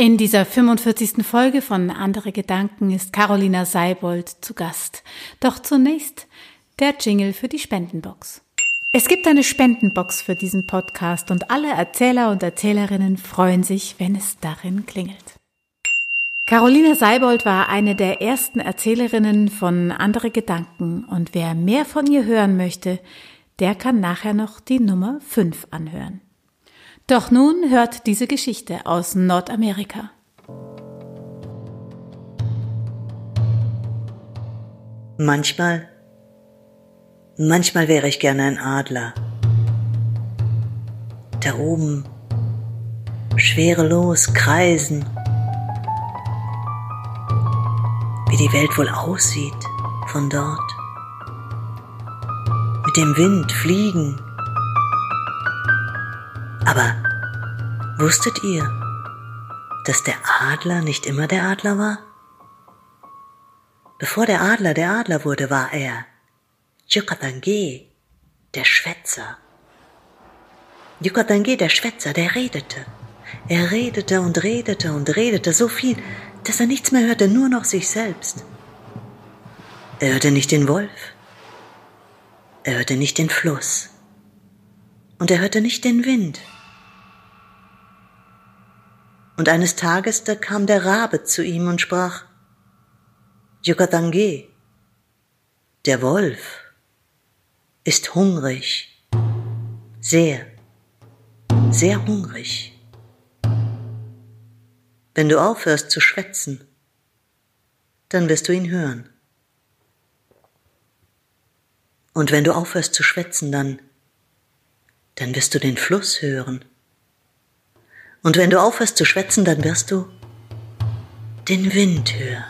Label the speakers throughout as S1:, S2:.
S1: In dieser 45. Folge von Andere Gedanken ist Carolina Seibold zu Gast. Doch zunächst der Jingle für die Spendenbox. Es gibt eine Spendenbox für diesen Podcast und alle Erzähler und Erzählerinnen freuen sich, wenn es darin klingelt. Carolina Seibold war eine der ersten Erzählerinnen von Andere Gedanken und wer mehr von ihr hören möchte, der kann nachher noch die Nummer 5 anhören. Doch nun hört diese Geschichte aus Nordamerika.
S2: Manchmal, manchmal wäre ich gerne ein Adler. Da oben, schwerelos kreisen. Wie die Welt wohl aussieht von dort. Mit dem Wind fliegen aber wusstet ihr, dass der Adler nicht immer der Adler war? Bevor der Adler der Adler wurde, war er Yucatangue, der Schwätzer. Yucatangue, der Schwätzer, der redete. Er redete und redete und redete so viel, dass er nichts mehr hörte, nur noch sich selbst. Er hörte nicht den Wolf. Er hörte nicht den Fluss. Und er hörte nicht den Wind. Und eines Tages da kam der Rabe zu ihm und sprach, Yucatangue, der Wolf ist hungrig, sehr, sehr hungrig. Wenn du aufhörst zu schwätzen, dann wirst du ihn hören. Und wenn du aufhörst zu schwätzen, dann, dann wirst du den Fluss hören. Und wenn du aufhörst zu schwätzen, dann wirst du den Wind hören.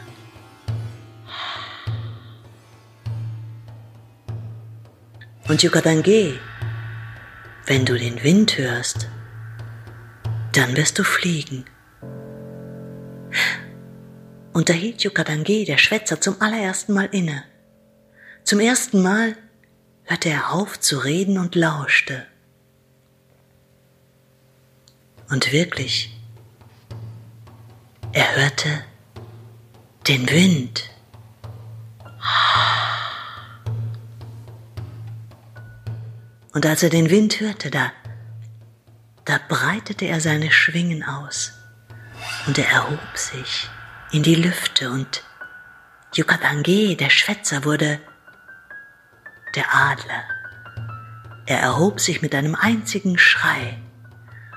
S2: Und Yucatangue, wenn du den Wind hörst, dann wirst du fliegen. Und da hielt Yucatangue, der Schwätzer, zum allerersten Mal inne. Zum ersten Mal hörte er auf zu reden und lauschte. Und wirklich, er hörte den Wind. Und als er den Wind hörte, da, da breitete er seine Schwingen aus und er erhob sich in die Lüfte und Yucatangue, der Schwätzer, wurde der Adler. Er erhob sich mit einem einzigen Schrei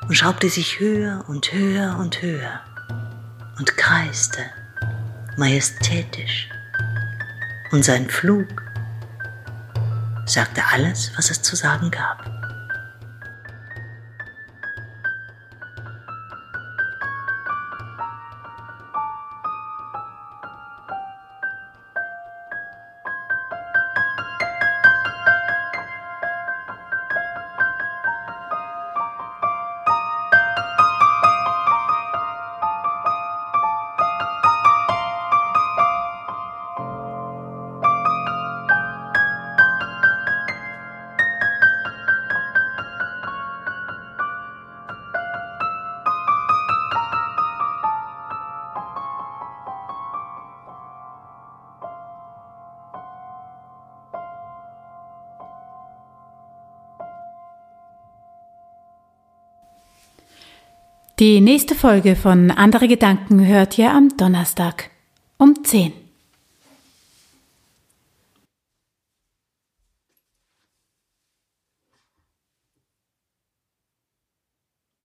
S2: und schraubte sich höher und höher und höher und kreiste majestätisch. Und sein Flug sagte alles, was es zu sagen gab.
S1: Die nächste Folge von Andere Gedanken hört ihr am Donnerstag um 10.